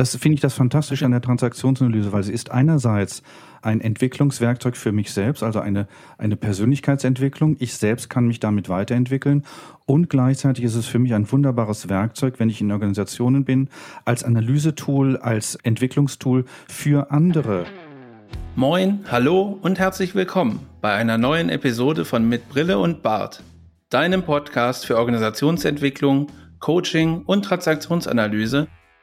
Das finde ich das Fantastische an der Transaktionsanalyse, weil sie ist einerseits ein Entwicklungswerkzeug für mich selbst, also eine, eine Persönlichkeitsentwicklung. Ich selbst kann mich damit weiterentwickeln und gleichzeitig ist es für mich ein wunderbares Werkzeug, wenn ich in Organisationen bin, als Analysetool, als Entwicklungstool für andere. Moin, hallo und herzlich willkommen bei einer neuen Episode von Mit Brille und Bart, deinem Podcast für Organisationsentwicklung, Coaching und Transaktionsanalyse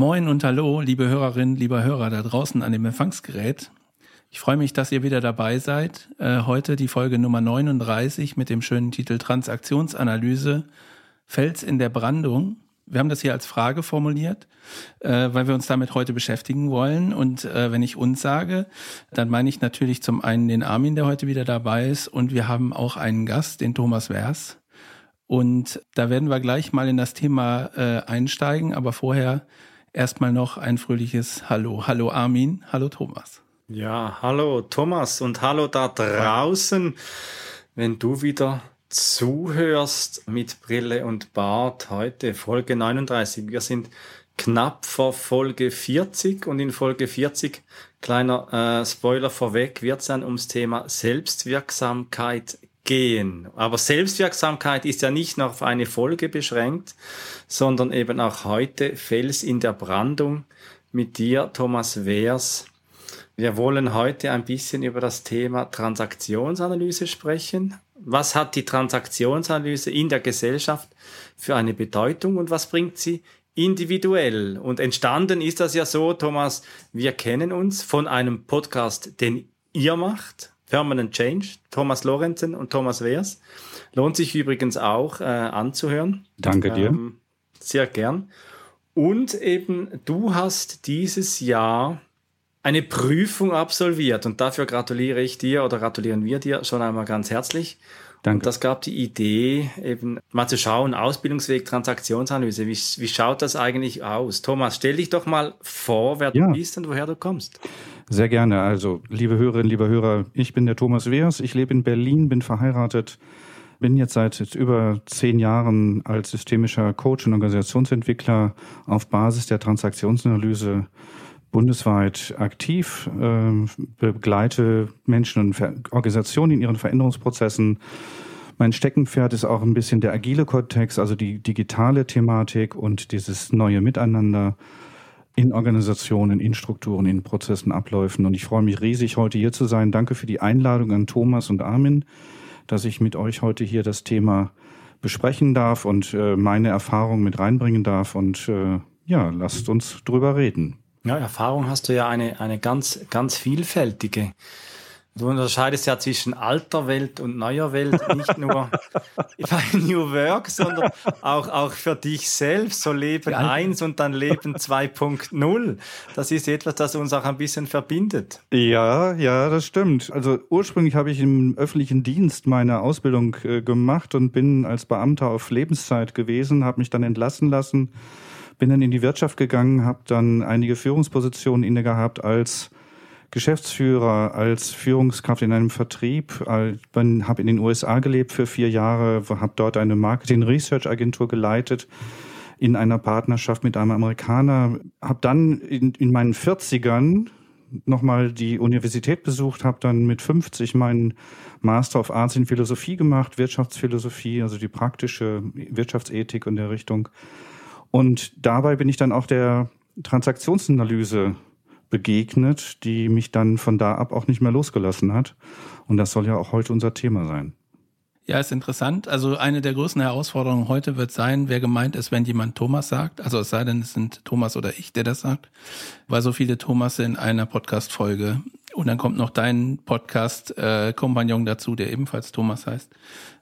Moin und hallo, liebe Hörerinnen, lieber Hörer da draußen an dem Empfangsgerät. Ich freue mich, dass ihr wieder dabei seid. Äh, heute die Folge Nummer 39 mit dem schönen Titel Transaktionsanalyse Fels in der Brandung. Wir haben das hier als Frage formuliert, äh, weil wir uns damit heute beschäftigen wollen. Und äh, wenn ich uns sage, dann meine ich natürlich zum einen den Armin, der heute wieder dabei ist. Und wir haben auch einen Gast, den Thomas Wers. Und da werden wir gleich mal in das Thema einsteigen. Aber vorher erstmal noch ein fröhliches Hallo. Hallo Armin, hallo Thomas. Ja, hallo Thomas und hallo da draußen, wenn du wieder zuhörst mit Brille und Bart heute, Folge 39. Wir sind knapp vor Folge 40 und in Folge 40, kleiner äh, Spoiler vorweg, wird es dann ums Thema Selbstwirksamkeit gehen. Aber Selbstwirksamkeit ist ja nicht nur auf eine Folge beschränkt, sondern eben auch heute Fels in der Brandung mit dir, Thomas Wehrs, wir wollen heute ein bisschen über das Thema Transaktionsanalyse sprechen. Was hat die Transaktionsanalyse in der Gesellschaft für eine Bedeutung und was bringt sie individuell? Und entstanden ist das ja so, Thomas, wir kennen uns von einem Podcast, den ihr macht, Permanent Change, Thomas Lorenzen und Thomas Wehrs. Lohnt sich übrigens auch äh, anzuhören. Danke dir. Ähm, sehr gern. Und eben, du hast dieses Jahr eine Prüfung absolviert und dafür gratuliere ich dir oder gratulieren wir dir schon einmal ganz herzlich. Danke. Und das gab die Idee, eben mal zu schauen, Ausbildungsweg, Transaktionsanalyse. Wie, wie schaut das eigentlich aus? Thomas, stell dich doch mal vor, wer ja. du bist und woher du kommst. Sehr gerne. Also, liebe Hörerinnen, liebe Hörer, ich bin der Thomas Wehrs. Ich lebe in Berlin, bin verheiratet, bin jetzt seit jetzt über zehn Jahren als systemischer Coach und Organisationsentwickler auf Basis der Transaktionsanalyse bundesweit aktiv, äh, begleite Menschen und Organisationen in ihren Veränderungsprozessen. Mein Steckenpferd ist auch ein bisschen der agile Kontext, also die digitale Thematik und dieses neue Miteinander in Organisationen, in Strukturen, in Prozessen, Abläufen. Und ich freue mich riesig, heute hier zu sein. Danke für die Einladung an Thomas und Armin, dass ich mit euch heute hier das Thema besprechen darf und äh, meine Erfahrungen mit reinbringen darf. Und äh, ja, lasst uns drüber reden. Ja, Erfahrung hast du ja eine, eine ganz, ganz vielfältige. Du unterscheidest ja zwischen alter Welt und neuer Welt, nicht nur bei New Work, sondern auch, auch für dich selbst, so Leben 1 und dann Leben 2.0. Das ist etwas, das uns auch ein bisschen verbindet. Ja, ja, das stimmt. Also ursprünglich habe ich im öffentlichen Dienst meine Ausbildung äh, gemacht und bin als Beamter auf Lebenszeit gewesen, habe mich dann entlassen lassen bin dann in die Wirtschaft gegangen, habe dann einige Führungspositionen inne gehabt als Geschäftsführer, als Führungskraft in einem Vertrieb, habe in den USA gelebt für vier Jahre, habe dort eine Marketing-Research-Agentur geleitet in einer Partnerschaft mit einem Amerikaner, habe dann in, in meinen 40ern nochmal die Universität besucht, habe dann mit 50 meinen Master of Arts in Philosophie gemacht, Wirtschaftsphilosophie, also die praktische Wirtschaftsethik in der Richtung und dabei bin ich dann auch der Transaktionsanalyse begegnet, die mich dann von da ab auch nicht mehr losgelassen hat. Und das soll ja auch heute unser Thema sein. Ja, ist interessant. Also eine der größten Herausforderungen heute wird sein, wer gemeint ist, wenn jemand Thomas sagt. Also es sei denn, es sind Thomas oder ich, der das sagt, weil so viele Thomas in einer Podcast-Folge Und dann kommt noch dein Podcast-Kompagnon äh, dazu, der ebenfalls Thomas heißt.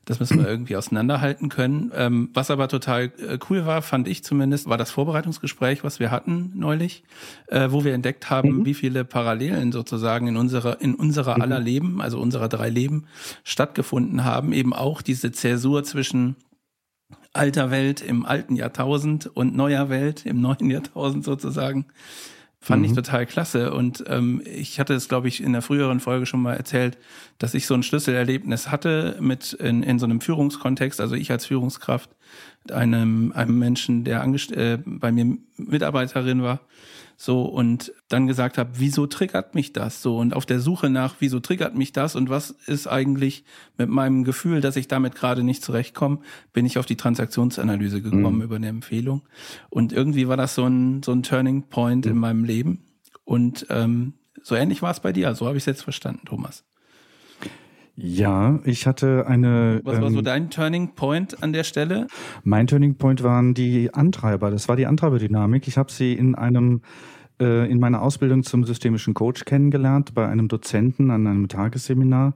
Das müssen wir irgendwie auseinanderhalten können. Ähm, was aber total äh, cool war, fand ich zumindest, war das Vorbereitungsgespräch, was wir hatten neulich, äh, wo wir entdeckt haben, mhm. wie viele Parallelen sozusagen in unserer, in unserer mhm. aller Leben, also unserer drei Leben, stattgefunden haben. Eben auch diese Zäsur zwischen alter Welt im alten Jahrtausend und neuer Welt im neuen Jahrtausend sozusagen. Fand mhm. ich total klasse. Und ähm, ich hatte es, glaube ich, in der früheren Folge schon mal erzählt, dass ich so ein Schlüsselerlebnis hatte mit in, in so einem Führungskontext, also ich als Führungskraft, einem, einem Menschen, der angest äh, bei mir Mitarbeiterin war, so und dann gesagt habe, wieso triggert mich das so und auf der Suche nach, wieso triggert mich das und was ist eigentlich mit meinem Gefühl, dass ich damit gerade nicht zurechtkomme, bin ich auf die Transaktionsanalyse gekommen mhm. über eine Empfehlung und irgendwie war das so ein so ein Turning Point mhm. in meinem Leben und ähm, so ähnlich war es bei dir, so habe ich es jetzt verstanden, Thomas. Ja, ich hatte eine. Was war so ähm, dein Turning Point an der Stelle? Mein Turning Point waren die Antreiber. Das war die Antreiberdynamik. Ich habe sie in einem äh, in meiner Ausbildung zum systemischen Coach kennengelernt bei einem Dozenten an einem Tagesseminar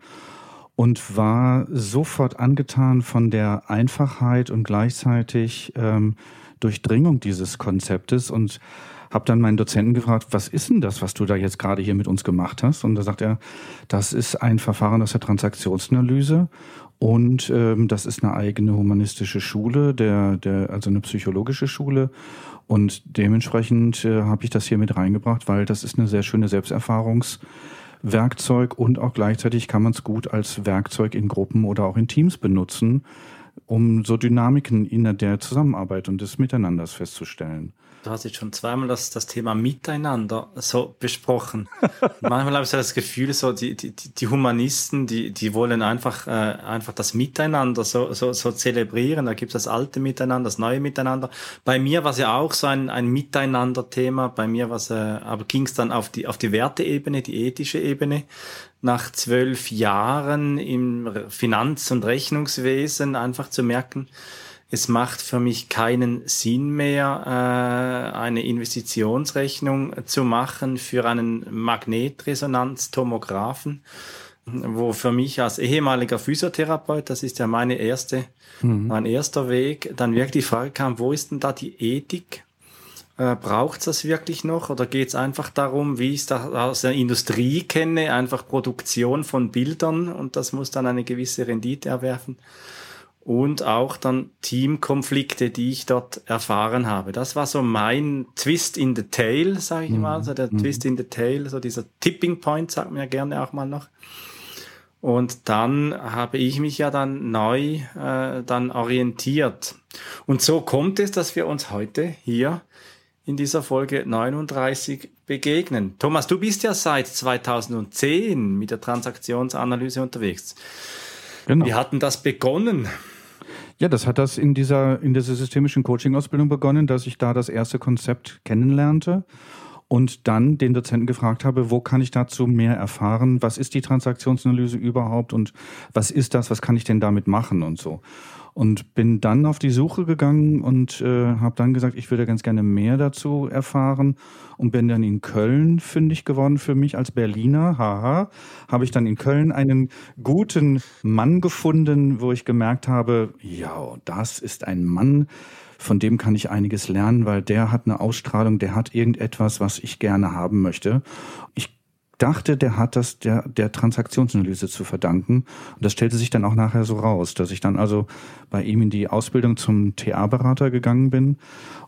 und war sofort angetan von der Einfachheit und gleichzeitig ähm, Durchdringung dieses Konzeptes und habe dann meinen Dozenten gefragt, was ist denn das, was du da jetzt gerade hier mit uns gemacht hast? Und da sagt er, das ist ein Verfahren aus der Transaktionsanalyse und ähm, das ist eine eigene humanistische Schule, der, der, also eine psychologische Schule. Und dementsprechend äh, habe ich das hier mit reingebracht, weil das ist eine sehr schöne Selbsterfahrungswerkzeug und auch gleichzeitig kann man es gut als Werkzeug in Gruppen oder auch in Teams benutzen, um so Dynamiken in der Zusammenarbeit und des Miteinanders festzustellen. Du hast jetzt schon zweimal das, das Thema Miteinander so besprochen. Manchmal habe ich so das Gefühl, so die, die, die Humanisten, die, die wollen einfach, äh, einfach das Miteinander so, so, so zelebrieren. Da gibt es das alte Miteinander, das neue Miteinander. Bei mir war es ja auch so ein, ein Miteinander-Thema. Bei mir war es, äh, aber ging es dann auf die, auf die Werteebene, die ethische Ebene. Nach zwölf Jahren im Finanz- und Rechnungswesen einfach zu merken, es macht für mich keinen Sinn mehr, äh, eine Investitionsrechnung zu machen für einen Magnetresonanztomographen, wo für mich als ehemaliger Physiotherapeut, das ist ja meine erste, mhm. mein erster Weg, dann wirklich die Frage kam, wo ist denn da die Ethik? Äh, Braucht es das wirklich noch oder geht es einfach darum, wie ich es aus der Industrie kenne, einfach Produktion von Bildern und das muss dann eine gewisse Rendite erwerfen? und auch dann Teamkonflikte, die ich dort erfahren habe. Das war so mein Twist in the Tail, sage ich mhm. mal, so der mhm. Twist in the Tail, so dieser Tipping Point, sagt mir gerne auch mal noch. Und dann habe ich mich ja dann neu äh, dann orientiert. Und so kommt es, dass wir uns heute hier in dieser Folge 39 begegnen. Thomas, du bist ja seit 2010 mit der Transaktionsanalyse unterwegs. Genau. Wie hatten das begonnen? Ja, das hat das in dieser, in dieser systemischen Coaching-Ausbildung begonnen, dass ich da das erste Konzept kennenlernte und dann den Dozenten gefragt habe, wo kann ich dazu mehr erfahren? Was ist die Transaktionsanalyse überhaupt und was ist das? Was kann ich denn damit machen und so? Und bin dann auf die Suche gegangen und äh, habe dann gesagt, ich würde ganz gerne mehr dazu erfahren und bin dann in Köln fündig geworden für mich als Berliner. Haha, habe ich dann in Köln einen guten Mann gefunden, wo ich gemerkt habe, ja, das ist ein Mann, von dem kann ich einiges lernen, weil der hat eine Ausstrahlung, der hat irgendetwas, was ich gerne haben möchte. Ich dachte, der hat das der, der Transaktionsanalyse zu verdanken. Und das stellte sich dann auch nachher so raus, dass ich dann also bei ihm in die Ausbildung zum TA-Berater gegangen bin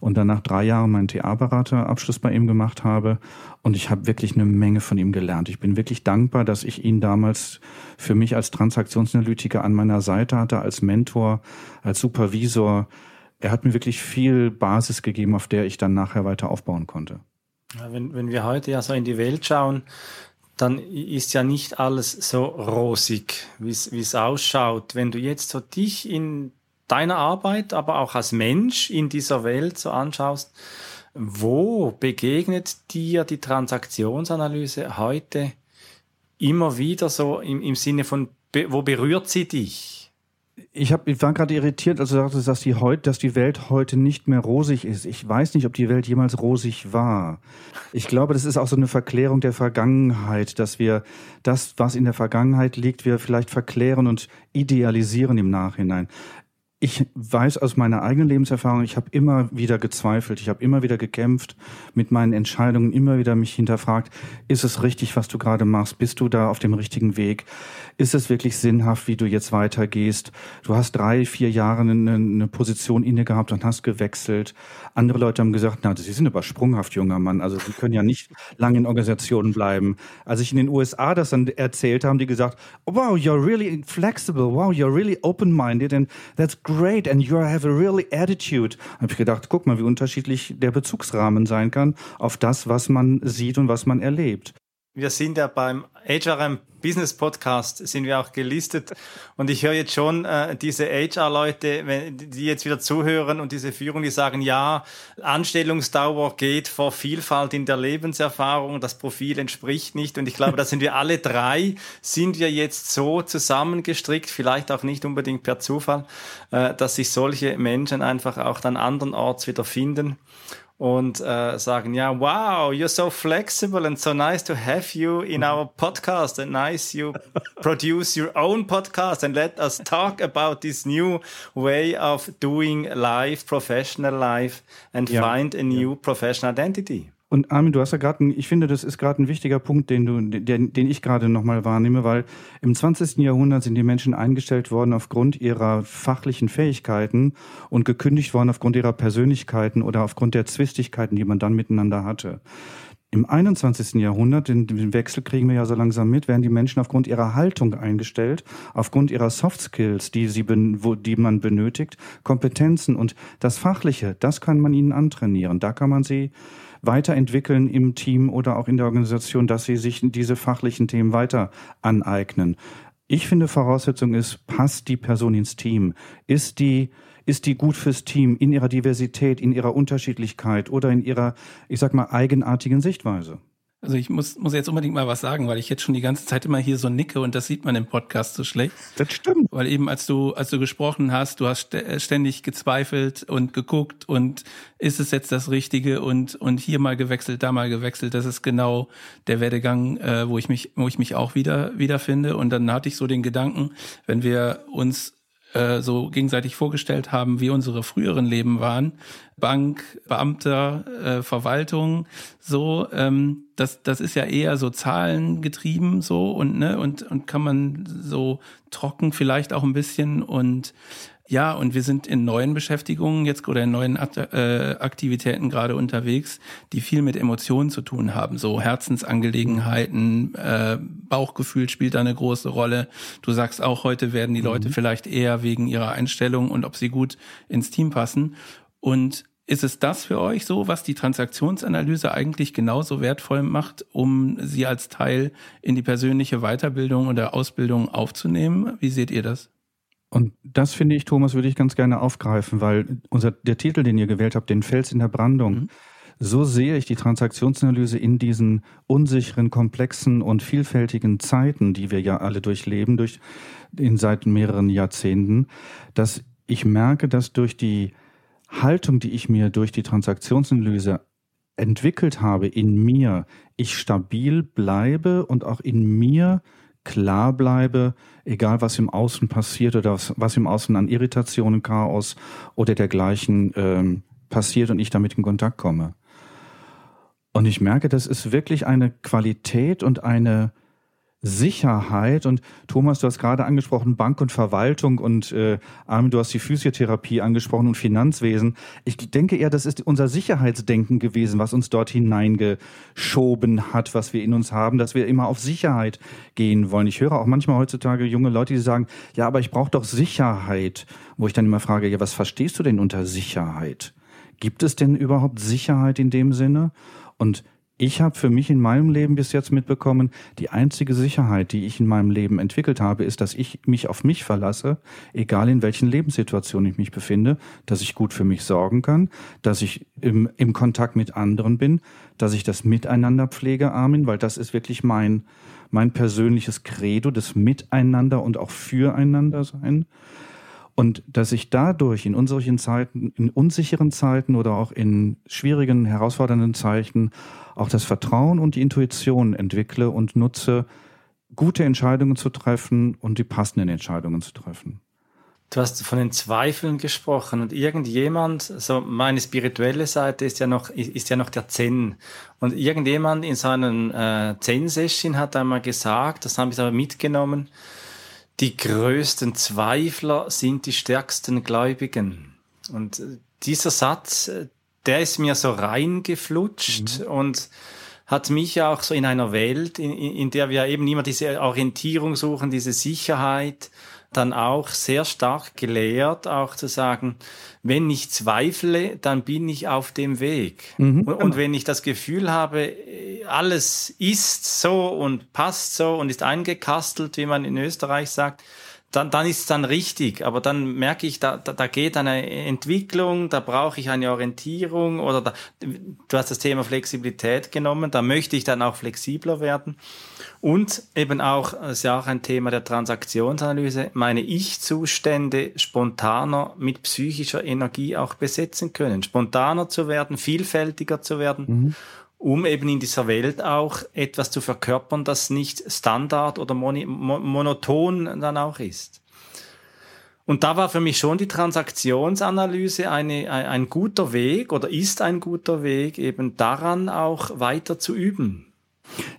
und dann nach drei Jahren meinen TA-Beraterabschluss bei ihm gemacht habe. Und ich habe wirklich eine Menge von ihm gelernt. Ich bin wirklich dankbar, dass ich ihn damals für mich als Transaktionsanalytiker an meiner Seite hatte, als Mentor, als Supervisor. Er hat mir wirklich viel Basis gegeben, auf der ich dann nachher weiter aufbauen konnte. Wenn, wenn wir heute ja so in die Welt schauen, dann ist ja nicht alles so rosig, wie es ausschaut. Wenn du jetzt so dich in deiner Arbeit, aber auch als Mensch in dieser Welt so anschaust, wo begegnet dir die Transaktionsanalyse heute immer wieder so im, im Sinne von, wo berührt sie dich? Ich, hab, ich war gerade irritiert, als du sagtest, dass die, heut, dass die Welt heute nicht mehr rosig ist. Ich weiß nicht, ob die Welt jemals rosig war. Ich glaube, das ist auch so eine Verklärung der Vergangenheit, dass wir das, was in der Vergangenheit liegt, wir vielleicht verklären und idealisieren im Nachhinein ich weiß aus meiner eigenen Lebenserfahrung, ich habe immer wieder gezweifelt, ich habe immer wieder gekämpft mit meinen Entscheidungen, immer wieder mich hinterfragt, ist es richtig, was du gerade machst? Bist du da auf dem richtigen Weg? Ist es wirklich sinnhaft, wie du jetzt weitergehst? Du hast drei, vier Jahre eine, eine Position inne gehabt und hast gewechselt. Andere Leute haben gesagt, na, Sie sind aber sprunghaft, junger Mann. Also Sie können ja nicht lange in Organisationen bleiben. Als ich in den USA das dann erzählt haben die gesagt, wow, you're really flexible. Wow, you're really open-minded and that's great great and you have a really attitude. Habe ich gedacht, guck mal, wie unterschiedlich der Bezugsrahmen sein kann auf das, was man sieht und was man erlebt. Wir sind ja beim HRM Business Podcast sind wir auch gelistet. Und ich höre jetzt schon äh, diese HR-Leute, die jetzt wieder zuhören und diese Führung, die sagen, ja, Anstellungsdauer geht vor Vielfalt in der Lebenserfahrung, das Profil entspricht nicht. Und ich glaube, da sind wir alle drei, sind wir jetzt so zusammengestrickt, vielleicht auch nicht unbedingt per Zufall, äh, dass sich solche Menschen einfach auch dann andernorts wieder finden und äh, sagen, ja, wow, you're so flexible and so nice to have you in mhm. our podcast and nice you produce your own podcast and let us talk about this new way of doing life, professional life and find a new professional identity. Und Armin, du hast ja gerade, ich finde, das ist gerade ein wichtiger Punkt, den du, den, den ich gerade nochmal wahrnehme, weil im 20. Jahrhundert sind die Menschen eingestellt worden aufgrund ihrer fachlichen Fähigkeiten und gekündigt worden aufgrund ihrer Persönlichkeiten oder aufgrund der Zwistigkeiten, die man dann miteinander hatte. Im 21. Jahrhundert, den, Wechsel kriegen wir ja so langsam mit, werden die Menschen aufgrund ihrer Haltung eingestellt, aufgrund ihrer Soft Skills, die, sie wo, die man benötigt, Kompetenzen und das Fachliche, das kann man ihnen antrainieren. Da kann man sie weiterentwickeln im Team oder auch in der Organisation, dass sie sich diese fachlichen Themen weiter aneignen. Ich finde, Voraussetzung ist, passt die Person ins Team? Ist die, ist die gut fürs Team in ihrer Diversität, in ihrer Unterschiedlichkeit oder in ihrer, ich sag mal, eigenartigen Sichtweise? Also ich muss, muss jetzt unbedingt mal was sagen, weil ich jetzt schon die ganze Zeit immer hier so nicke und das sieht man im Podcast so schlecht. Das stimmt. Weil eben als du, als du gesprochen hast, du hast ständig gezweifelt und geguckt und ist es jetzt das Richtige und, und hier mal gewechselt, da mal gewechselt. Das ist genau der Werdegang, äh, wo ich mich, wo ich mich auch wieder, wiederfinde. Und dann hatte ich so den Gedanken, wenn wir uns äh, so gegenseitig vorgestellt haben, wie unsere früheren Leben waren. Bank, Beamter, äh, Verwaltung, so, ähm, das, das ist ja eher so zahlengetrieben so und ne, und, und kann man so trocken vielleicht auch ein bisschen und ja, und wir sind in neuen Beschäftigungen jetzt oder in neuen äh, Aktivitäten gerade unterwegs, die viel mit Emotionen zu tun haben. So Herzensangelegenheiten, äh, Bauchgefühl spielt da eine große Rolle. Du sagst auch, heute werden die mhm. Leute vielleicht eher wegen ihrer Einstellung und ob sie gut ins Team passen. Und ist es das für euch so, was die Transaktionsanalyse eigentlich genauso wertvoll macht, um sie als Teil in die persönliche Weiterbildung oder Ausbildung aufzunehmen? Wie seht ihr das? Und das finde ich, Thomas, würde ich ganz gerne aufgreifen, weil unser, der Titel, den ihr gewählt habt, den Fels in der Brandung, mhm. so sehe ich die Transaktionsanalyse in diesen unsicheren, komplexen und vielfältigen Zeiten, die wir ja alle durchleben, durch, in seit mehreren Jahrzehnten, dass ich merke, dass durch die Haltung, die ich mir durch die Transaktionsanalyse entwickelt habe in mir, ich stabil bleibe und auch in mir klar bleibe, egal was im Außen passiert oder was, was im Außen an Irritationen, Chaos oder dergleichen ähm, passiert und ich damit in Kontakt komme. Und ich merke, das ist wirklich eine Qualität und eine Sicherheit. Und Thomas, du hast gerade angesprochen, Bank und Verwaltung und äh, Armin, du hast die Physiotherapie angesprochen und Finanzwesen. Ich denke eher, das ist unser Sicherheitsdenken gewesen, was uns dort hineingeschoben hat, was wir in uns haben, dass wir immer auf Sicherheit gehen wollen. Ich höre auch manchmal heutzutage junge Leute, die sagen, ja, aber ich brauche doch Sicherheit. Wo ich dann immer frage, ja, was verstehst du denn unter Sicherheit? Gibt es denn überhaupt Sicherheit in dem Sinne? Und ich habe für mich in meinem Leben bis jetzt mitbekommen, die einzige Sicherheit, die ich in meinem Leben entwickelt habe, ist, dass ich mich auf mich verlasse, egal in welchen Lebenssituationen ich mich befinde, dass ich gut für mich sorgen kann, dass ich im, im Kontakt mit anderen bin, dass ich das Miteinander pflege, Armin, weil das ist wirklich mein, mein persönliches Credo, das Miteinander und auch Füreinander sein. Und dass ich dadurch in unseren Zeiten, in unsicheren Zeiten oder auch in schwierigen, herausfordernden Zeiten auch das Vertrauen und die Intuition entwickle und nutze, gute Entscheidungen zu treffen und die passenden Entscheidungen zu treffen. Du hast von den Zweifeln gesprochen und irgendjemand, so meine spirituelle Seite ist ja noch, ist ja noch der Zen. Und irgendjemand in seinen äh, Zen-Session hat einmal gesagt, das habe ich aber mitgenommen, die größten Zweifler sind die stärksten Gläubigen. Und äh, dieser Satz, äh, der ist mir so reingeflutscht mhm. und hat mich auch so in einer Welt, in, in der wir eben immer diese Orientierung suchen, diese Sicherheit, dann auch sehr stark gelehrt, auch zu sagen, wenn ich zweifle, dann bin ich auf dem Weg. Mhm, und, und, genau. wenn ich das Gefühl habe, alles ist so und passt so und ist eingekastelt, wie man in Österreich sagt, dann, dann ist es dann richtig. Aber dann merke ich, da, da, da geht eine Entwicklung, da brauche ich eine Orientierung oder da, du hast das Thema Flexibilität genommen, da möchte ich dann auch flexibler werden. Und eben auch, das ist ja auch ein Thema der Transaktionsanalyse, meine Ich-Zustände spontaner mit psychischer Energie auch besetzen können. Spontaner zu werden, vielfältiger zu werden. Mhm um eben in dieser Welt auch etwas zu verkörpern, das nicht Standard oder monoton dann auch ist. Und da war für mich schon die Transaktionsanalyse eine, ein, ein guter Weg oder ist ein guter Weg, eben daran auch weiter zu üben.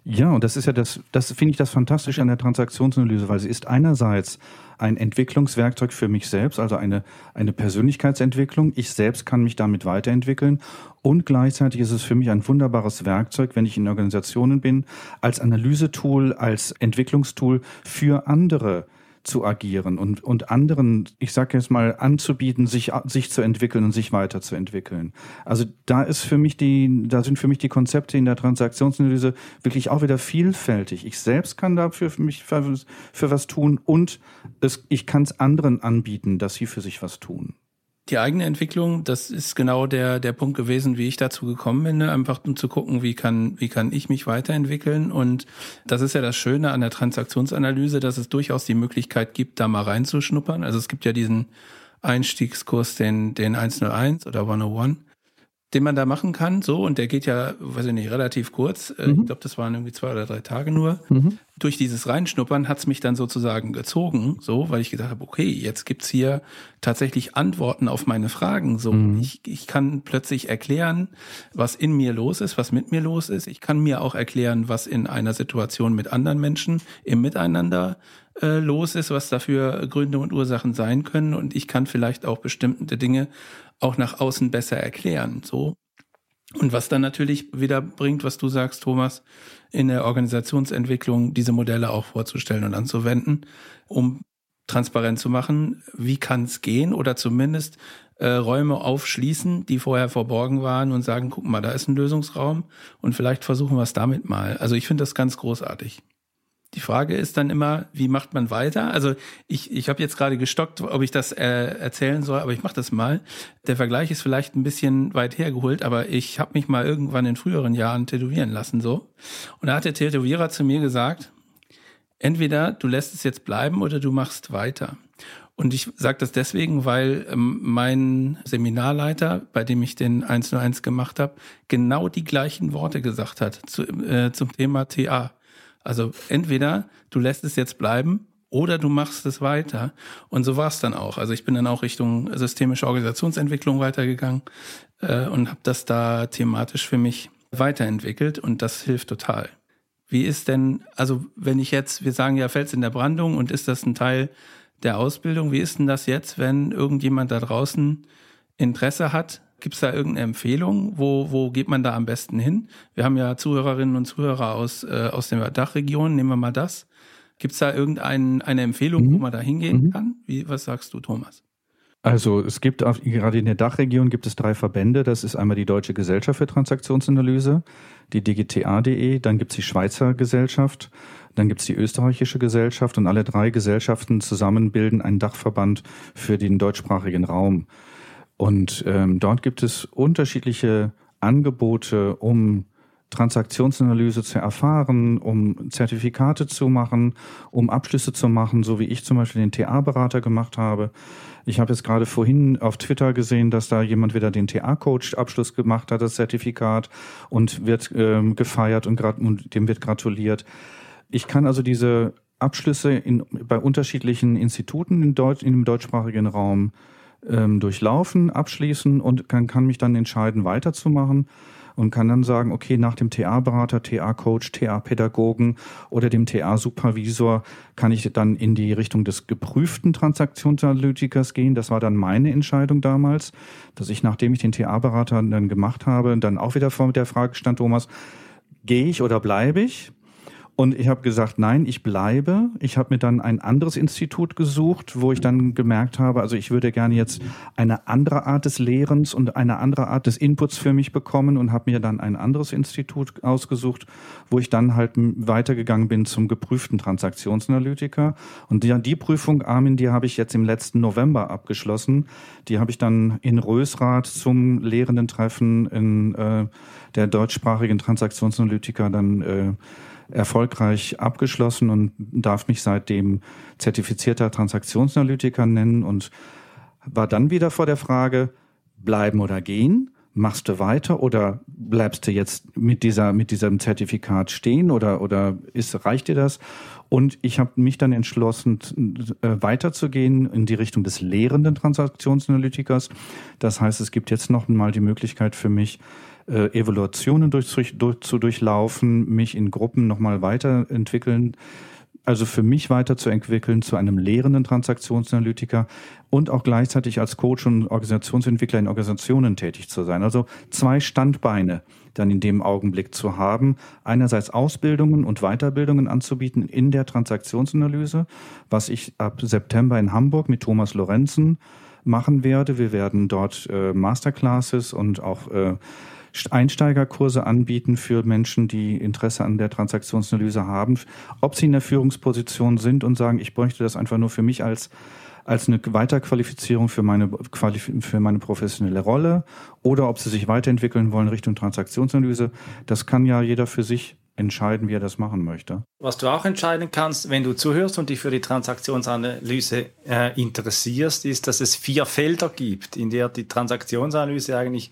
Ja, und das ist ja das, das finde ich das Fantastische an der Transaktionsanalyse, weil sie ist einerseits ein Entwicklungswerkzeug für mich selbst, also eine, eine Persönlichkeitsentwicklung. Ich selbst kann mich damit weiterentwickeln. Und gleichzeitig ist es für mich ein wunderbares Werkzeug, wenn ich in Organisationen bin, als Analysetool, als Entwicklungstool für andere zu agieren und, und anderen, ich sage jetzt mal, anzubieten, sich, sich zu entwickeln und sich weiterzuentwickeln. Also da ist für mich die, da sind für mich die Konzepte in der Transaktionsanalyse wirklich auch wieder vielfältig. Ich selbst kann dafür für mich für, für was tun und es, ich kann es anderen anbieten, dass sie für sich was tun die eigene Entwicklung, das ist genau der, der Punkt gewesen, wie ich dazu gekommen bin, ne? einfach um zu gucken, wie kann, wie kann ich mich weiterentwickeln. Und das ist ja das Schöne an der Transaktionsanalyse, dass es durchaus die Möglichkeit gibt, da mal reinzuschnuppern. Also es gibt ja diesen Einstiegskurs, den, den 101 oder 101 den man da machen kann, so, und der geht ja, weiß ich nicht, relativ kurz. Äh, mhm. Ich glaube, das waren irgendwie zwei oder drei Tage nur. Mhm. Durch dieses Reinschnuppern hat's mich dann sozusagen gezogen, so, weil ich gedacht habe, okay, jetzt gibt's hier tatsächlich Antworten auf meine Fragen. So, mhm. ich, ich kann plötzlich erklären, was in mir los ist, was mit mir los ist. Ich kann mir auch erklären, was in einer Situation mit anderen Menschen im Miteinander äh, los ist, was dafür Gründe und Ursachen sein können. Und ich kann vielleicht auch bestimmte Dinge auch nach außen besser erklären. So. Und was dann natürlich wieder bringt, was du sagst, Thomas, in der Organisationsentwicklung diese Modelle auch vorzustellen und anzuwenden, um transparent zu machen, wie kann es gehen oder zumindest äh, Räume aufschließen, die vorher verborgen waren und sagen, guck mal, da ist ein Lösungsraum und vielleicht versuchen wir es damit mal. Also ich finde das ganz großartig. Die Frage ist dann immer, wie macht man weiter? Also ich, ich habe jetzt gerade gestockt, ob ich das äh, erzählen soll, aber ich mache das mal. Der Vergleich ist vielleicht ein bisschen weit hergeholt, aber ich habe mich mal irgendwann in früheren Jahren tätowieren lassen so. Und da hat der Tätowierer zu mir gesagt, entweder du lässt es jetzt bleiben oder du machst weiter. Und ich sage das deswegen, weil ähm, mein Seminarleiter, bei dem ich den 101 gemacht habe, genau die gleichen Worte gesagt hat zu, äh, zum Thema TA. Also entweder du lässt es jetzt bleiben oder du machst es weiter. Und so war es dann auch. Also ich bin dann auch Richtung systemische Organisationsentwicklung weitergegangen äh, und habe das da thematisch für mich weiterentwickelt und das hilft total. Wie ist denn, also wenn ich jetzt, wir sagen ja Fels in der Brandung und ist das ein Teil der Ausbildung, wie ist denn das jetzt, wenn irgendjemand da draußen Interesse hat, Gibt es da irgendeine Empfehlung? Wo, wo geht man da am besten hin? Wir haben ja Zuhörerinnen und Zuhörer aus, äh, aus der Dachregion, nehmen wir mal das. Gibt es da irgendeine eine Empfehlung, mhm. wo man da hingehen mhm. kann? Wie, was sagst du, Thomas? Also es gibt auf, gerade in der Dachregion gibt es drei Verbände. Das ist einmal die Deutsche Gesellschaft für Transaktionsanalyse, die digita.de, dann gibt es die Schweizer Gesellschaft, dann gibt es die österreichische Gesellschaft und alle drei Gesellschaften zusammen bilden einen Dachverband für den deutschsprachigen Raum. Und ähm, dort gibt es unterschiedliche Angebote, um Transaktionsanalyse zu erfahren, um Zertifikate zu machen, um Abschlüsse zu machen, so wie ich zum Beispiel den TA-Berater gemacht habe. Ich habe jetzt gerade vorhin auf Twitter gesehen, dass da jemand wieder den TA-Coach-Abschluss gemacht hat, das Zertifikat, und wird ähm, gefeiert und, und dem wird gratuliert. Ich kann also diese Abschlüsse in, bei unterschiedlichen Instituten in, Deutsch, in dem deutschsprachigen Raum ähm, durchlaufen, abschließen und kann, kann mich dann entscheiden, weiterzumachen und kann dann sagen, okay, nach dem TA-Berater, TA-Coach, TA-Pädagogen oder dem TA-Supervisor kann ich dann in die Richtung des geprüften Transaktionsanalytikers gehen. Das war dann meine Entscheidung damals, dass ich, nachdem ich den TA-Berater dann gemacht habe, dann auch wieder vor der Frage stand, Thomas, gehe ich oder bleibe ich? Und ich habe gesagt, nein, ich bleibe. Ich habe mir dann ein anderes Institut gesucht, wo ich dann gemerkt habe, also ich würde gerne jetzt eine andere Art des Lehrens und eine andere Art des Inputs für mich bekommen und habe mir dann ein anderes Institut ausgesucht, wo ich dann halt weitergegangen bin zum geprüften Transaktionsanalytiker. Und die, die Prüfung, Armin, die habe ich jetzt im letzten November abgeschlossen. Die habe ich dann in Rösrath zum Lehrenden-Treffen in äh, der deutschsprachigen Transaktionsanalytiker dann äh, erfolgreich abgeschlossen und darf mich seitdem zertifizierter Transaktionsanalytiker nennen und war dann wieder vor der Frage, bleiben oder gehen? Machst du weiter oder bleibst du jetzt mit dieser mit diesem Zertifikat stehen oder oder ist reicht dir das? Und ich habe mich dann entschlossen, äh, weiterzugehen in die Richtung des lehrenden Transaktionsanalytikers. Das heißt, es gibt jetzt noch mal die Möglichkeit für mich, äh, Evaluationen durch, durch, zu durchlaufen, mich in Gruppen nochmal weiterentwickeln, also für mich weiterzuentwickeln zu einem lehrenden Transaktionsanalytiker und auch gleichzeitig als Coach und Organisationsentwickler in Organisationen tätig zu sein. Also zwei Standbeine dann in dem Augenblick zu haben. Einerseits Ausbildungen und Weiterbildungen anzubieten in der Transaktionsanalyse, was ich ab September in Hamburg mit Thomas Lorenzen machen werde. Wir werden dort äh, Masterclasses und auch äh, Einsteigerkurse anbieten für Menschen, die Interesse an der Transaktionsanalyse haben, ob sie in der Führungsposition sind und sagen, ich bräuchte das einfach nur für mich als als eine Weiterqualifizierung für meine, für meine professionelle Rolle oder ob sie sich weiterentwickeln wollen Richtung Transaktionsanalyse. Das kann ja jeder für sich entscheiden, wie er das machen möchte. Was du auch entscheiden kannst, wenn du zuhörst und dich für die Transaktionsanalyse äh, interessierst, ist, dass es vier Felder gibt, in der die Transaktionsanalyse eigentlich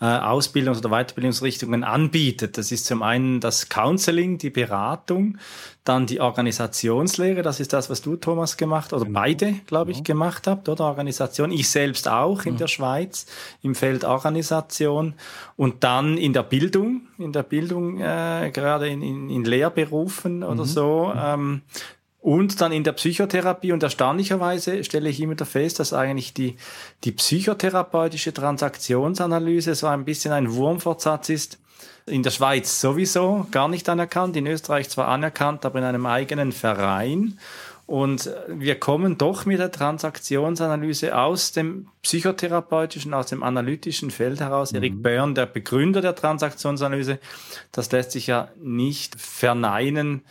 äh, Ausbildungs- oder Weiterbildungsrichtungen anbietet. Das ist zum einen das Counseling, die Beratung, dann die Organisationslehre, das ist das, was du, Thomas, gemacht oder genau. beide, glaube ich, genau. gemacht habt, oder Organisation. Ich selbst auch in mhm. der Schweiz im Feld Organisation und dann in der Bildung, in der Bildung, äh, gerade in, in, in Lehrberufen oder mhm. so. Ähm, und dann in der Psychotherapie und erstaunlicherweise stelle ich immer wieder fest, dass eigentlich die, die psychotherapeutische Transaktionsanalyse so ein bisschen ein Wurmfortsatz ist. In der Schweiz sowieso gar nicht anerkannt, in Österreich zwar anerkannt, aber in einem eigenen Verein. Und wir kommen doch mit der Transaktionsanalyse aus dem psychotherapeutischen, aus dem analytischen Feld heraus. Mhm. Eric Byrne, der Begründer der Transaktionsanalyse, das lässt sich ja nicht verneinen.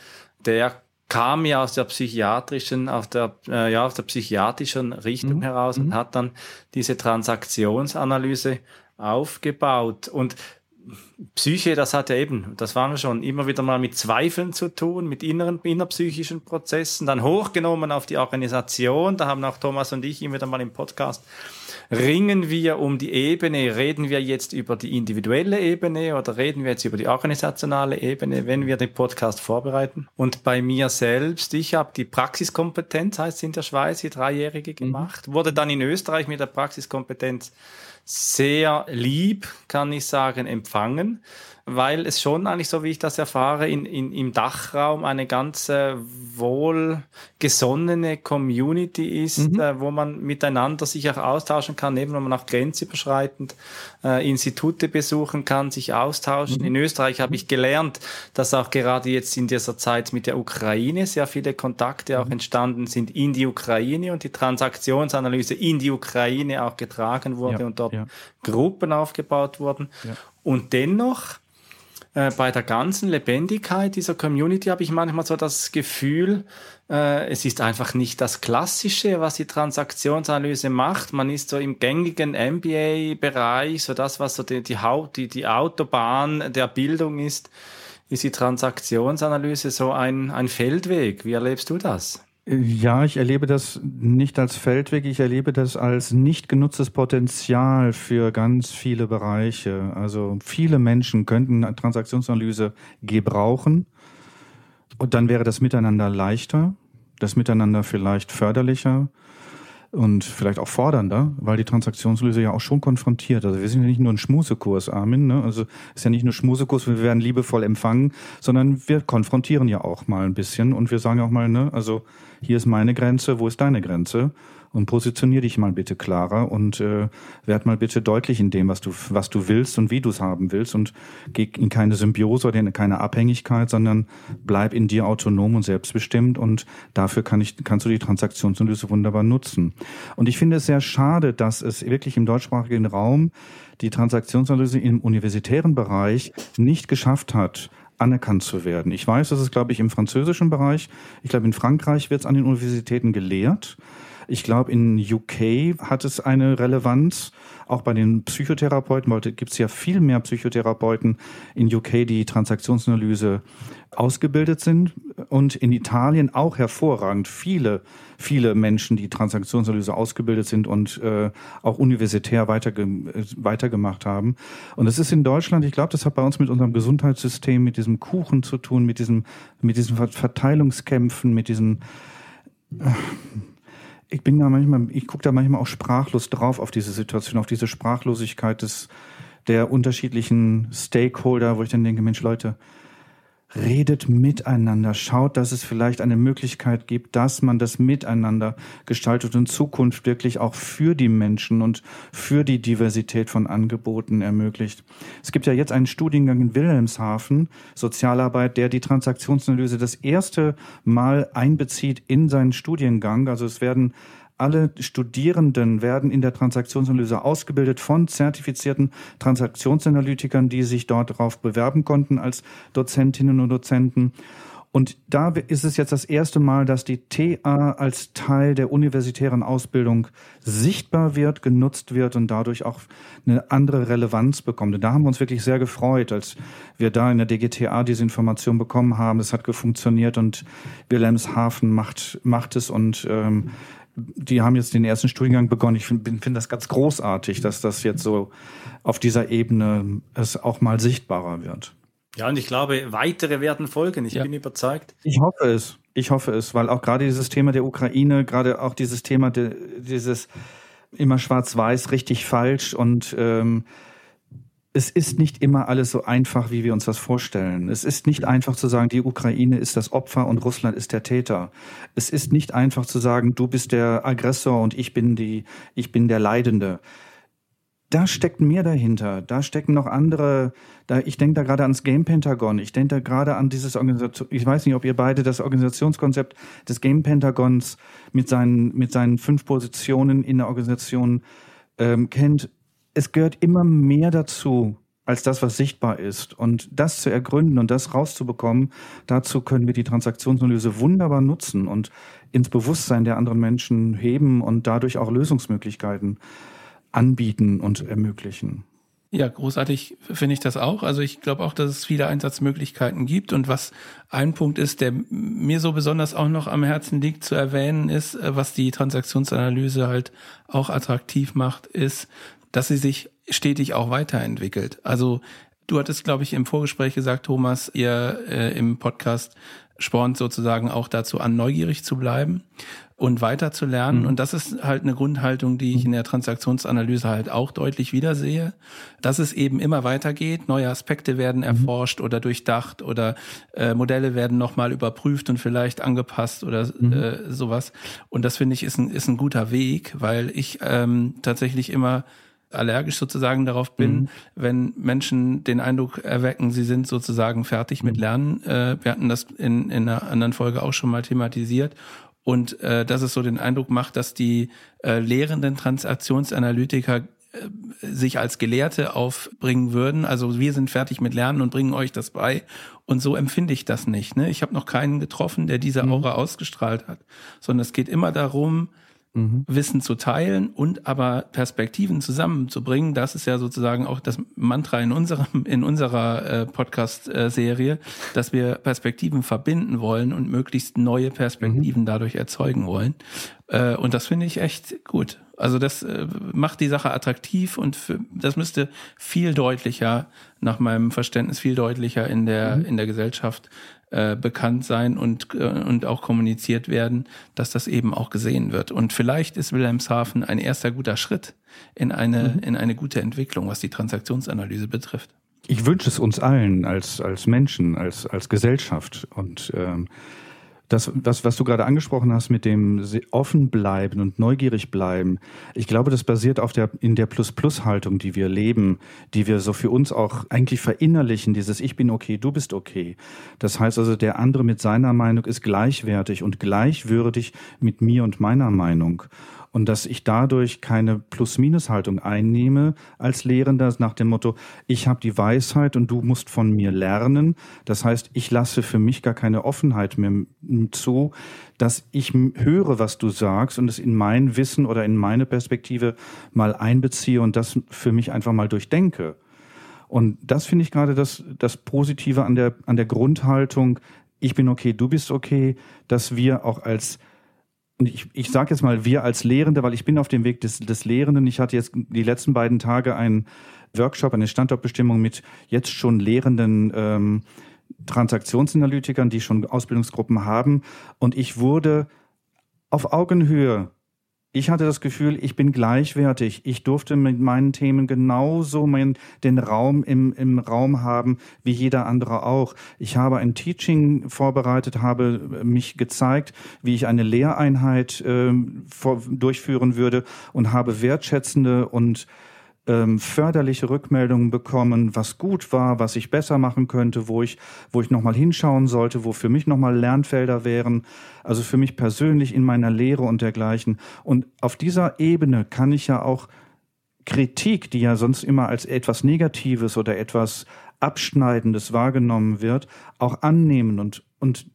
Der kam ja aus der psychiatrischen, auf der, äh, ja, aus der psychiatrischen Richtung mhm. heraus und mhm. hat dann diese Transaktionsanalyse aufgebaut. Und Psyche, das hat ja eben, das waren wir schon, immer wieder mal mit Zweifeln zu tun, mit inneren, innerpsychischen Prozessen, dann hochgenommen auf die Organisation, da haben auch Thomas und ich immer wieder mal im Podcast ringen wir um die Ebene, reden wir jetzt über die individuelle Ebene oder reden wir jetzt über die organisationale Ebene, wenn wir den Podcast vorbereiten. Und bei mir selbst, ich habe die Praxiskompetenz, heißt es in der Schweiz, die dreijährige mhm. gemacht, wurde dann in Österreich mit der Praxiskompetenz sehr lieb, kann ich sagen, empfangen weil es schon eigentlich, so wie ich das erfahre, in, in, im Dachraum eine ganz äh, wohlgesonnene Community ist, mhm. äh, wo man miteinander sich auch austauschen kann, eben wo man auch grenzüberschreitend äh, Institute besuchen kann, sich austauschen. Mhm. In Österreich habe ich gelernt, dass auch gerade jetzt in dieser Zeit mit der Ukraine sehr viele Kontakte auch mhm. entstanden sind in die Ukraine und die Transaktionsanalyse in die Ukraine auch getragen wurde ja, und dort ja. Gruppen aufgebaut wurden. Ja. Und dennoch äh, bei der ganzen Lebendigkeit dieser Community habe ich manchmal so das Gefühl, äh, es ist einfach nicht das Klassische, was die Transaktionsanalyse macht. Man ist so im gängigen MBA-Bereich, so das, was so die, die, Haut, die, die Autobahn der Bildung ist, ist die Transaktionsanalyse so ein, ein Feldweg. Wie erlebst du das? Ja, ich erlebe das nicht als Feldweg, ich erlebe das als nicht genutztes Potenzial für ganz viele Bereiche. Also viele Menschen könnten Transaktionsanalyse gebrauchen und dann wäre das Miteinander leichter, das Miteinander vielleicht förderlicher und vielleicht auch fordernder, weil die Transaktionslöse ja auch schon konfrontiert. Also wir sind ja nicht nur ein Schmusekurs, Armin. Ne? Also ist ja nicht nur Schmusekurs, wir werden liebevoll empfangen, sondern wir konfrontieren ja auch mal ein bisschen und wir sagen auch mal, ne, also hier ist meine Grenze, wo ist deine Grenze? Und positionier dich mal bitte klarer und äh, werd mal bitte deutlich in dem, was du, was du willst und wie du es haben willst und geh in keine Symbiose oder in keine Abhängigkeit, sondern bleib in dir autonom und selbstbestimmt und dafür kann ich, kannst du die Transaktionsanalyse wunderbar nutzen. Und ich finde es sehr schade, dass es wirklich im deutschsprachigen Raum die Transaktionsanalyse im universitären Bereich nicht geschafft hat, anerkannt zu werden. Ich weiß, das ist, glaube ich, im französischen Bereich. Ich glaube, in Frankreich wird es an den Universitäten gelehrt. Ich glaube, in UK hat es eine Relevanz. Auch bei den Psychotherapeuten, weil gibt es ja viel mehr Psychotherapeuten in UK, die Transaktionsanalyse ausgebildet sind und in Italien auch hervorragend viele, viele Menschen, die Transaktionsanalyse ausgebildet sind und äh, auch universitär weiterge weitergemacht haben. Und es ist in Deutschland, ich glaube, das hat bei uns mit unserem Gesundheitssystem, mit diesem Kuchen zu tun, mit diesem, mit diesen Verteilungskämpfen, mit diesen äh, ich bin da manchmal, ich gucke da manchmal auch sprachlos drauf auf diese Situation, auf diese Sprachlosigkeit des, der unterschiedlichen Stakeholder, wo ich dann denke, Mensch, Leute, redet miteinander, schaut, dass es vielleicht eine Möglichkeit gibt, dass man das miteinander gestaltet und Zukunft wirklich auch für die Menschen und für die Diversität von Angeboten ermöglicht. Es gibt ja jetzt einen Studiengang in Wilhelmshaven, Sozialarbeit, der die Transaktionsanalyse das erste Mal einbezieht in seinen Studiengang. Also es werden alle Studierenden werden in der Transaktionsanalyse ausgebildet von zertifizierten Transaktionsanalytikern, die sich dort darauf bewerben konnten als Dozentinnen und Dozenten. Und da ist es jetzt das erste Mal, dass die TA als Teil der universitären Ausbildung sichtbar wird, genutzt wird und dadurch auch eine andere Relevanz bekommt. Und da haben wir uns wirklich sehr gefreut, als wir da in der DGTA diese Information bekommen haben. Es hat gefunktioniert und Wilhelmshaven macht, macht es und ähm, die haben jetzt den ersten Studiengang begonnen. Ich finde find das ganz großartig, dass das jetzt so auf dieser Ebene es auch mal sichtbarer wird. Ja, und ich glaube, weitere werden folgen. Ich ja. bin überzeugt. Ich hoffe es. Ich hoffe es, weil auch gerade dieses Thema der Ukraine, gerade auch dieses Thema de, dieses immer schwarz-weiß, richtig falsch und ähm, es ist nicht immer alles so einfach, wie wir uns das vorstellen. Es ist nicht einfach zu sagen, die Ukraine ist das Opfer und Russland ist der Täter. Es ist nicht einfach zu sagen, du bist der Aggressor und ich bin die, ich bin der Leidende. Da steckt mehr dahinter. Da stecken noch andere. Da, ich denke da gerade ans Game Pentagon. Ich denke da gerade an dieses Organisation. Ich weiß nicht, ob ihr beide das Organisationskonzept des Game Pentagons mit seinen mit seinen fünf Positionen in der Organisation ähm, kennt es gehört immer mehr dazu, als das, was sichtbar ist. Und das zu ergründen und das rauszubekommen, dazu können wir die Transaktionsanalyse wunderbar nutzen und ins Bewusstsein der anderen Menschen heben und dadurch auch Lösungsmöglichkeiten anbieten und ermöglichen. Ja, großartig finde ich das auch. Also ich glaube auch, dass es viele Einsatzmöglichkeiten gibt. Und was ein Punkt ist, der mir so besonders auch noch am Herzen liegt zu erwähnen, ist, äh, was die Transaktionsanalyse halt auch attraktiv macht, ist, dass sie sich stetig auch weiterentwickelt. Also du hattest, glaube ich, im Vorgespräch gesagt, Thomas, ihr äh, im Podcast spornt sozusagen auch dazu an, neugierig zu bleiben und weiter zu lernen. Mhm. Und das ist halt eine Grundhaltung, die ich in der Transaktionsanalyse halt auch deutlich wiedersehe, dass es eben immer weitergeht. Neue Aspekte werden mhm. erforscht oder durchdacht oder äh, Modelle werden nochmal überprüft und vielleicht angepasst oder mhm. äh, sowas. Und das finde ich ist ein, ist ein guter Weg, weil ich ähm, tatsächlich immer allergisch sozusagen darauf bin, mhm. wenn Menschen den Eindruck erwecken, sie sind sozusagen fertig mit mhm. Lernen. Äh, wir hatten das in, in einer anderen Folge auch schon mal thematisiert. Und äh, dass es so den Eindruck macht, dass die äh, lehrenden Transaktionsanalytiker sich als Gelehrte aufbringen würden. Also wir sind fertig mit Lernen und bringen euch das bei. Und so empfinde ich das nicht. Ne? Ich habe noch keinen getroffen, der diese mhm. Aura mhm. ausgestrahlt hat, sondern es geht immer darum, mhm. Wissen zu teilen und aber Perspektiven zusammenzubringen. Das ist ja sozusagen auch das Mantra in unserem in unserer äh, Podcast-Serie, dass wir Perspektiven verbinden wollen und möglichst neue Perspektiven mhm. dadurch erzeugen wollen. Äh, und das finde ich echt gut. Also das äh, macht die Sache attraktiv und für, das müsste viel deutlicher, nach meinem Verständnis viel deutlicher in der mhm. in der Gesellschaft äh, bekannt sein und, äh, und auch kommuniziert werden, dass das eben auch gesehen wird. Und vielleicht ist Wilhelmshaven ein erster guter Schritt in eine, mhm. in eine gute Entwicklung, was die Transaktionsanalyse betrifft. Ich wünsche es uns allen als, als Menschen, als, als Gesellschaft. Und ähm, das, das, was du gerade angesprochen hast mit dem offen bleiben und neugierig bleiben, ich glaube, das basiert auf der, in der Plus-Plus-Haltung, die wir leben, die wir so für uns auch eigentlich verinnerlichen, dieses Ich bin okay, du bist okay. Das heißt also, der andere mit seiner Meinung ist gleichwertig und gleichwürdig mit mir und meiner Meinung und dass ich dadurch keine Plus-Minus-Haltung einnehme als Lehrender nach dem Motto, ich habe die Weisheit und du musst von mir lernen. Das heißt, ich lasse für mich gar keine Offenheit mehr zu, dass ich höre, was du sagst und es in mein Wissen oder in meine Perspektive mal einbeziehe und das für mich einfach mal durchdenke. Und das finde ich gerade das, das Positive an der, an der Grundhaltung, ich bin okay, du bist okay, dass wir auch als ich, ich sage jetzt mal wir als Lehrende, weil ich bin auf dem Weg des, des Lehrenden. Ich hatte jetzt die letzten beiden Tage einen Workshop, eine Standortbestimmung mit jetzt schon lehrenden ähm, Transaktionsanalytikern, die schon Ausbildungsgruppen haben. Und ich wurde auf Augenhöhe ich hatte das Gefühl, ich bin gleichwertig. Ich durfte mit meinen Themen genauso mein, den Raum im, im Raum haben, wie jeder andere auch. Ich habe ein Teaching vorbereitet, habe mich gezeigt, wie ich eine Lehreinheit äh, vor, durchführen würde und habe wertschätzende und ähm, förderliche Rückmeldungen bekommen, was gut war, was ich besser machen könnte, wo ich, wo ich nochmal hinschauen sollte, wo für mich nochmal Lernfelder wären, also für mich persönlich in meiner Lehre und dergleichen. Und auf dieser Ebene kann ich ja auch Kritik, die ja sonst immer als etwas Negatives oder etwas Abschneidendes wahrgenommen wird, auch annehmen und, und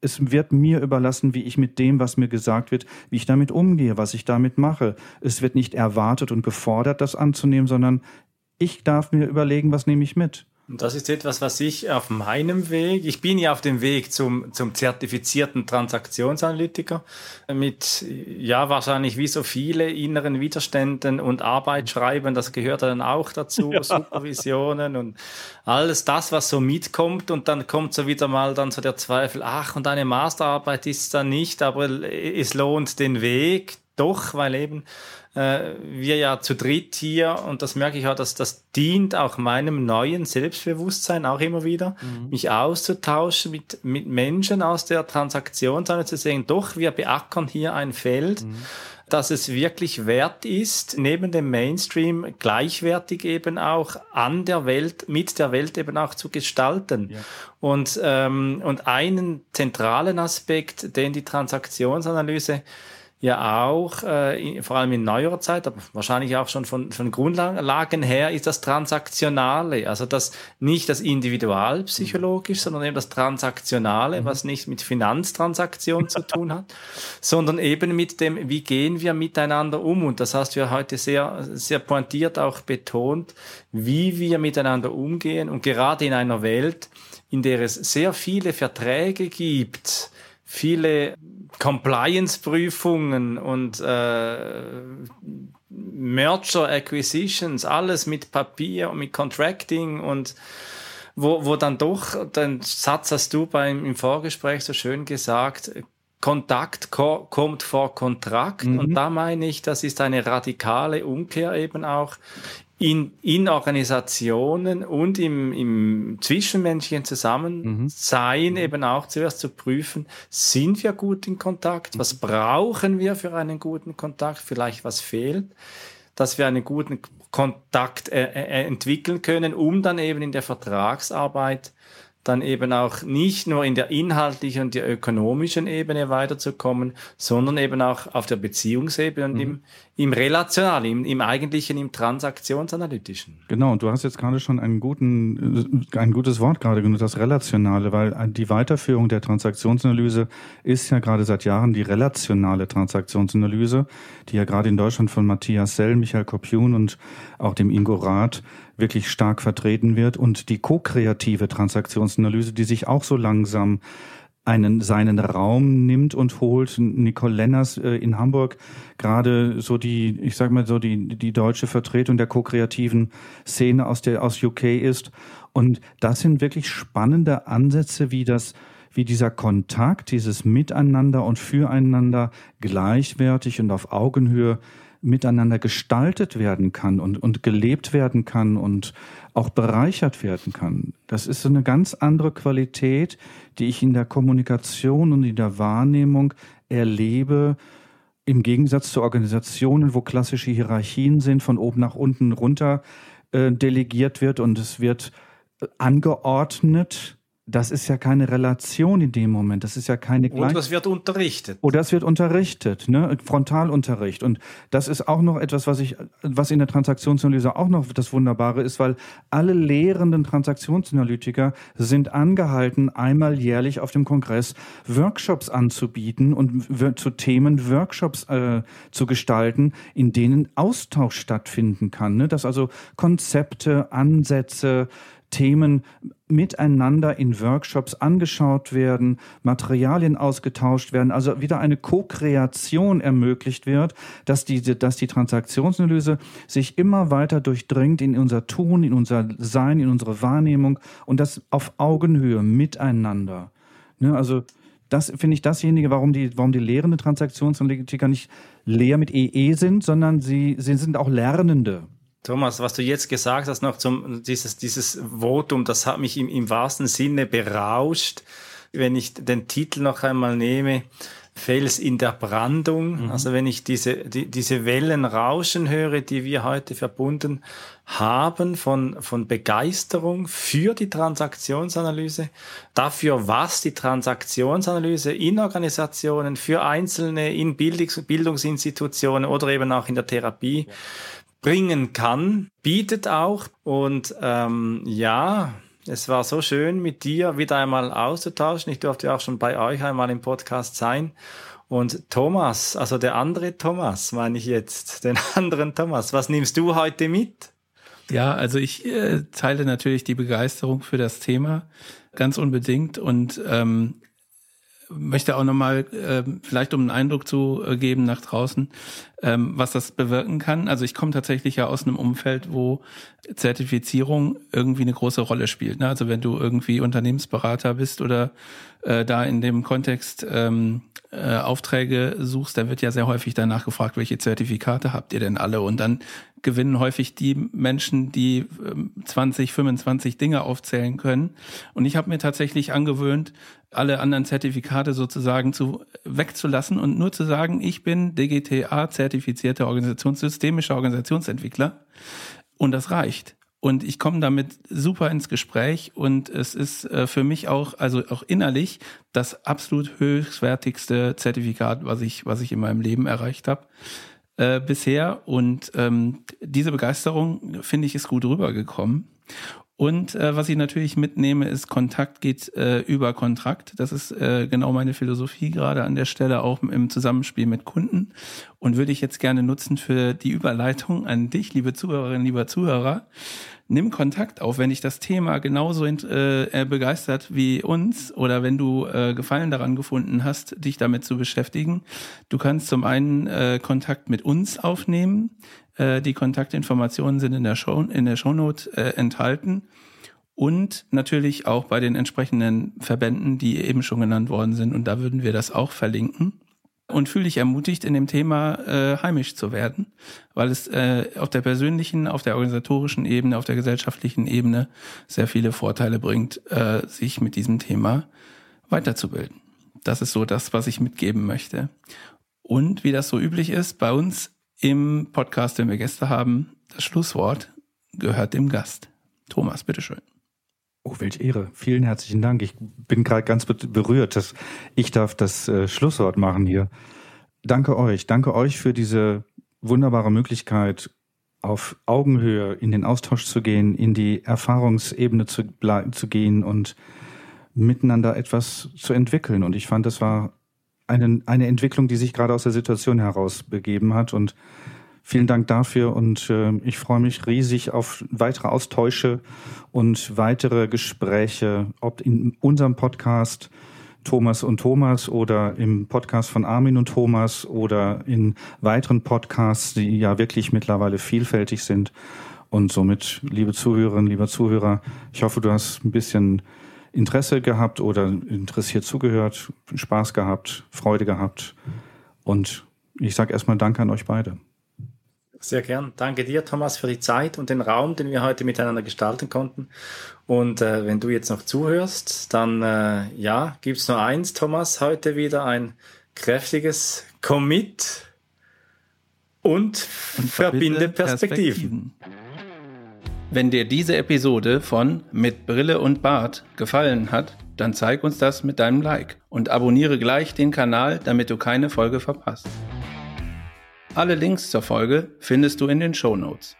es wird mir überlassen, wie ich mit dem, was mir gesagt wird, wie ich damit umgehe, was ich damit mache. Es wird nicht erwartet und gefordert, das anzunehmen, sondern ich darf mir überlegen, was nehme ich mit. Und das ist etwas, was ich auf meinem Weg, ich bin ja auf dem Weg zum, zum zertifizierten Transaktionsanalytiker mit, ja, wahrscheinlich wie so viele inneren Widerständen und Arbeit schreiben, das gehört dann auch dazu, ja. Supervisionen und alles das, was so mitkommt und dann kommt so wieder mal dann so der Zweifel, ach, und eine Masterarbeit ist dann nicht, aber es lohnt den Weg, doch, weil eben äh, wir ja zu dritt hier, und das merke ich auch, dass das dient auch meinem neuen Selbstbewusstsein auch immer wieder, mhm. mich auszutauschen mit, mit Menschen aus der Transaktionsseite zu sehen, doch, wir beackern hier ein Feld, mhm. dass es wirklich wert ist, neben dem Mainstream gleichwertig eben auch an der Welt, mit der Welt eben auch zu gestalten. Ja. Und, ähm, und einen zentralen Aspekt, den die Transaktionsanalyse ja auch, äh, vor allem in neuerer Zeit, aber wahrscheinlich auch schon von, von Grundlagen her, ist das Transaktionale. Also das nicht das Individualpsychologisch, sondern eben das Transaktionale, mhm. was nicht mit Finanztransaktionen zu tun hat, sondern eben mit dem, wie gehen wir miteinander um. Und das hast du ja heute sehr, sehr pointiert auch betont, wie wir miteinander umgehen. Und gerade in einer Welt, in der es sehr viele Verträge gibt, viele Compliance-Prüfungen und äh, Merger Acquisitions, alles mit Papier und mit Contracting und wo, wo dann doch, den Satz hast du beim im Vorgespräch so schön gesagt, Kontakt ko kommt vor Kontrakt mhm. und da meine ich, das ist eine radikale Umkehr eben auch in, in Organisationen und im, im zwischenmenschlichen Zusammensein mhm. eben auch zuerst zu prüfen, sind wir gut in Kontakt? Was brauchen wir für einen guten Kontakt? Vielleicht was fehlt? Dass wir einen guten Kontakt äh, äh, entwickeln können, um dann eben in der Vertragsarbeit dann eben auch nicht nur in der inhaltlichen und der ökonomischen Ebene weiterzukommen, sondern eben auch auf der Beziehungsebene und mhm. im, im Relationalen, im, im eigentlichen, im Transaktionsanalytischen. Genau, und du hast jetzt gerade schon einen guten, ein gutes Wort gerade genutzt, das Relationale, weil die Weiterführung der Transaktionsanalyse ist ja gerade seit Jahren die relationale Transaktionsanalyse, die ja gerade in Deutschland von Matthias Sell, Michael Kopjun und auch dem Ingo Rath wirklich stark vertreten wird und die ko-kreative Transaktionsanalyse, die sich auch so langsam einen seinen Raum nimmt und holt. Nicole Lenners äh, in Hamburg gerade so die, ich sag mal so die die deutsche Vertretung der ko-kreativen Szene aus der aus UK ist und das sind wirklich spannende Ansätze, wie das wie dieser Kontakt, dieses Miteinander und Füreinander gleichwertig und auf Augenhöhe miteinander gestaltet werden kann und, und gelebt werden kann und auch bereichert werden kann. Das ist eine ganz andere Qualität, die ich in der Kommunikation und in der Wahrnehmung erlebe, im Gegensatz zu Organisationen, wo klassische Hierarchien sind, von oben nach unten runter äh, delegiert wird und es wird äh, angeordnet das ist ja keine Relation in dem Moment. Das ist ja keine Gleich Und das wird unterrichtet. Oder das wird unterrichtet, ne? Frontalunterricht. Und das ist auch noch etwas, was ich, was in der Transaktionsanalyse auch noch das Wunderbare ist, weil alle lehrenden Transaktionsanalytiker sind angehalten, einmal jährlich auf dem Kongress Workshops anzubieten und zu Themen Workshops äh, zu gestalten, in denen Austausch stattfinden kann. Ne? Dass also Konzepte, Ansätze, Themen miteinander in Workshops angeschaut werden, Materialien ausgetauscht werden, also wieder eine Co-Kreation ermöglicht wird, dass die, dass die Transaktionsanalyse sich immer weiter durchdringt in unser Tun, in unser Sein, in unsere Wahrnehmung und das auf Augenhöhe miteinander. Ne, also das finde ich dasjenige, warum die, warum die lehrende Transaktionsanalytiker nicht leer mit EE sind, sondern sie, sie sind auch Lernende. Thomas, was du jetzt gesagt hast, noch zum, dieses, dieses Votum, das hat mich im, im wahrsten Sinne berauscht. Wenn ich den Titel noch einmal nehme, Fels in der Brandung. Mhm. Also wenn ich diese, die, diese Wellen rauschen höre, die wir heute verbunden haben von, von Begeisterung für die Transaktionsanalyse, dafür, was die Transaktionsanalyse in Organisationen, für Einzelne, in Bildungs Bildungsinstitutionen oder eben auch in der Therapie bringen kann, bietet auch. Und ähm, ja, es war so schön, mit dir wieder einmal auszutauschen. Ich durfte auch schon bei euch einmal im Podcast sein. Und Thomas, also der andere Thomas, meine ich jetzt, den anderen Thomas, was nimmst du heute mit? Ja, also ich äh, teile natürlich die Begeisterung für das Thema ganz unbedingt und ähm, möchte auch nochmal, äh, vielleicht um einen Eindruck zu äh, geben nach draußen, ähm, was das bewirken kann. Also ich komme tatsächlich ja aus einem Umfeld, wo Zertifizierung irgendwie eine große Rolle spielt. Ne? Also wenn du irgendwie Unternehmensberater bist oder äh, da in dem Kontext ähm, äh, Aufträge suchst, dann wird ja sehr häufig danach gefragt, welche Zertifikate habt ihr denn alle? Und dann gewinnen häufig die Menschen, die 20, ähm, 25 Dinge aufzählen können. Und ich habe mir tatsächlich angewöhnt, alle anderen Zertifikate sozusagen zu wegzulassen und nur zu sagen, ich bin DGTA zertifizierter Organisationssystemischer Organisationsentwickler und das reicht. Und ich komme damit super ins Gespräch und es ist äh, für mich auch, also auch innerlich, das absolut höchstwertigste Zertifikat, was ich, was ich in meinem Leben erreicht habe äh, bisher. Und ähm, diese Begeisterung, finde ich, ist gut rübergekommen. Und äh, was ich natürlich mitnehme, ist Kontakt geht äh, über Kontrakt. Das ist äh, genau meine Philosophie gerade an der Stelle, auch im Zusammenspiel mit Kunden. Und würde ich jetzt gerne nutzen für die Überleitung an dich, liebe Zuhörerinnen, lieber Zuhörer. Nimm Kontakt auf, wenn dich das Thema genauso äh, begeistert wie uns oder wenn du äh, Gefallen daran gefunden hast, dich damit zu beschäftigen. Du kannst zum einen äh, Kontakt mit uns aufnehmen äh, die Kontaktinformationen sind in der Show, in der Shownote äh, enthalten. Und natürlich auch bei den entsprechenden Verbänden, die eben schon genannt worden sind. Und da würden wir das auch verlinken. Und fühle dich ermutigt, in dem Thema äh, heimisch zu werden, weil es äh, auf der persönlichen, auf der organisatorischen Ebene, auf der gesellschaftlichen Ebene sehr viele Vorteile bringt, äh, sich mit diesem Thema weiterzubilden. Das ist so das, was ich mitgeben möchte. Und wie das so üblich ist, bei uns im Podcast, wenn wir Gäste haben, das Schlusswort gehört dem Gast. Thomas, bitteschön. Oh, welche Ehre. Vielen herzlichen Dank. Ich bin gerade ganz berührt, dass ich darf das äh, Schlusswort machen hier. Danke euch. Danke euch für diese wunderbare Möglichkeit, auf Augenhöhe in den Austausch zu gehen, in die Erfahrungsebene zu, zu gehen und miteinander etwas zu entwickeln. Und ich fand, das war eine, eine Entwicklung, die sich gerade aus der Situation heraus begeben hat. Und Vielen Dank dafür und äh, ich freue mich riesig auf weitere Austausche und weitere Gespräche, ob in unserem Podcast Thomas und Thomas oder im Podcast von Armin und Thomas oder in weiteren Podcasts, die ja wirklich mittlerweile vielfältig sind. Und somit, liebe Zuhörerinnen, lieber Zuhörer, ich hoffe, du hast ein bisschen Interesse gehabt oder interessiert zugehört, Spaß gehabt, Freude gehabt. Und ich sage erstmal Danke an euch beide. Sehr gern. Danke dir, Thomas, für die Zeit und den Raum, den wir heute miteinander gestalten konnten. Und äh, wenn du jetzt noch zuhörst, dann äh, ja, gibt's nur eins, Thomas, heute wieder ein kräftiges Commit und, und verbinde Perspektiven. Perspektiven. Wenn dir diese Episode von Mit Brille und Bart gefallen hat, dann zeig uns das mit deinem Like und abonniere gleich den Kanal, damit du keine Folge verpasst. Alle Links zur Folge findest du in den Show Notes.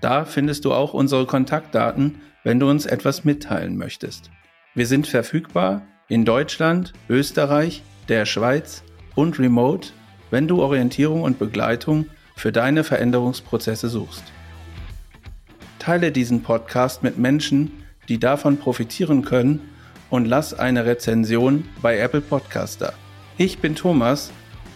Da findest du auch unsere Kontaktdaten, wenn du uns etwas mitteilen möchtest. Wir sind verfügbar in Deutschland, Österreich, der Schweiz und remote, wenn du Orientierung und Begleitung für deine Veränderungsprozesse suchst. Teile diesen Podcast mit Menschen, die davon profitieren können und lass eine Rezension bei Apple Podcaster. Ich bin Thomas